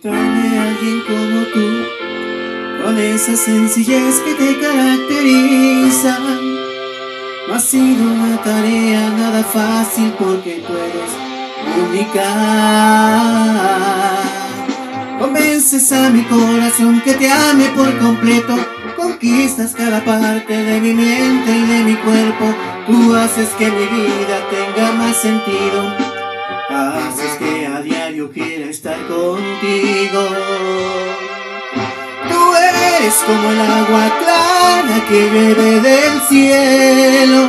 Encontrarme a alguien como tú, con esa sencillez que te caracteriza. No ha sido una tarea nada fácil porque tú eres única. Convences a mi corazón que te ame por completo. Conquistas cada parte de mi mente y de mi cuerpo. Tú haces que mi vida tenga más sentido. Haces que diario quiera estar contigo. Tú eres como el agua clara que llueve del cielo.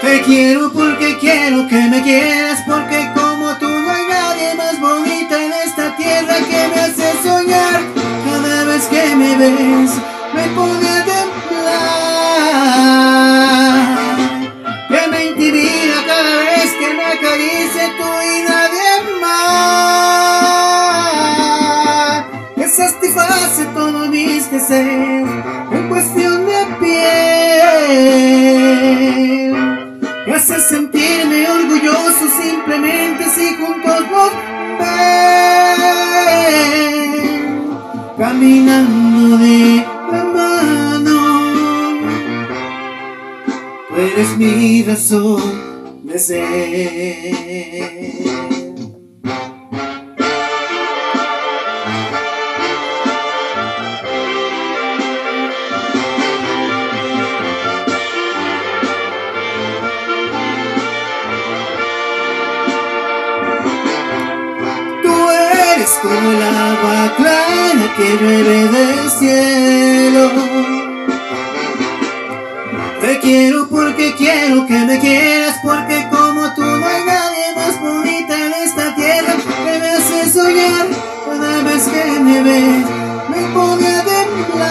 Te quiero porque quiero que me quieras, porque en cuestión de piel. Me hace sentirme orgulloso simplemente si juntos nos ven. Caminando de la mano. Tú eres mi razón de ser. Eres como el agua clara que llueve del cielo. Te quiero porque quiero que me quieras, porque como tú no hay nadie más bonita en esta tierra que me hace soñar. Cada vez que me ves, me pone a temblar.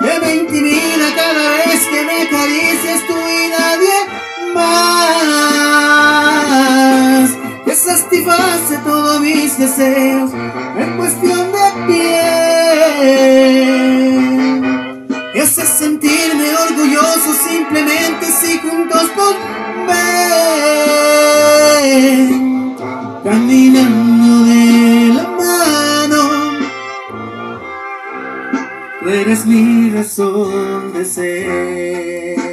Que me intimida cada vez que me acaricias tú y nadie más. Satisface todos mis deseos en cuestión de piel. Hace sentirme orgulloso simplemente si juntos nos ven. Caminando de la mano. Tú eres mi razón de ser.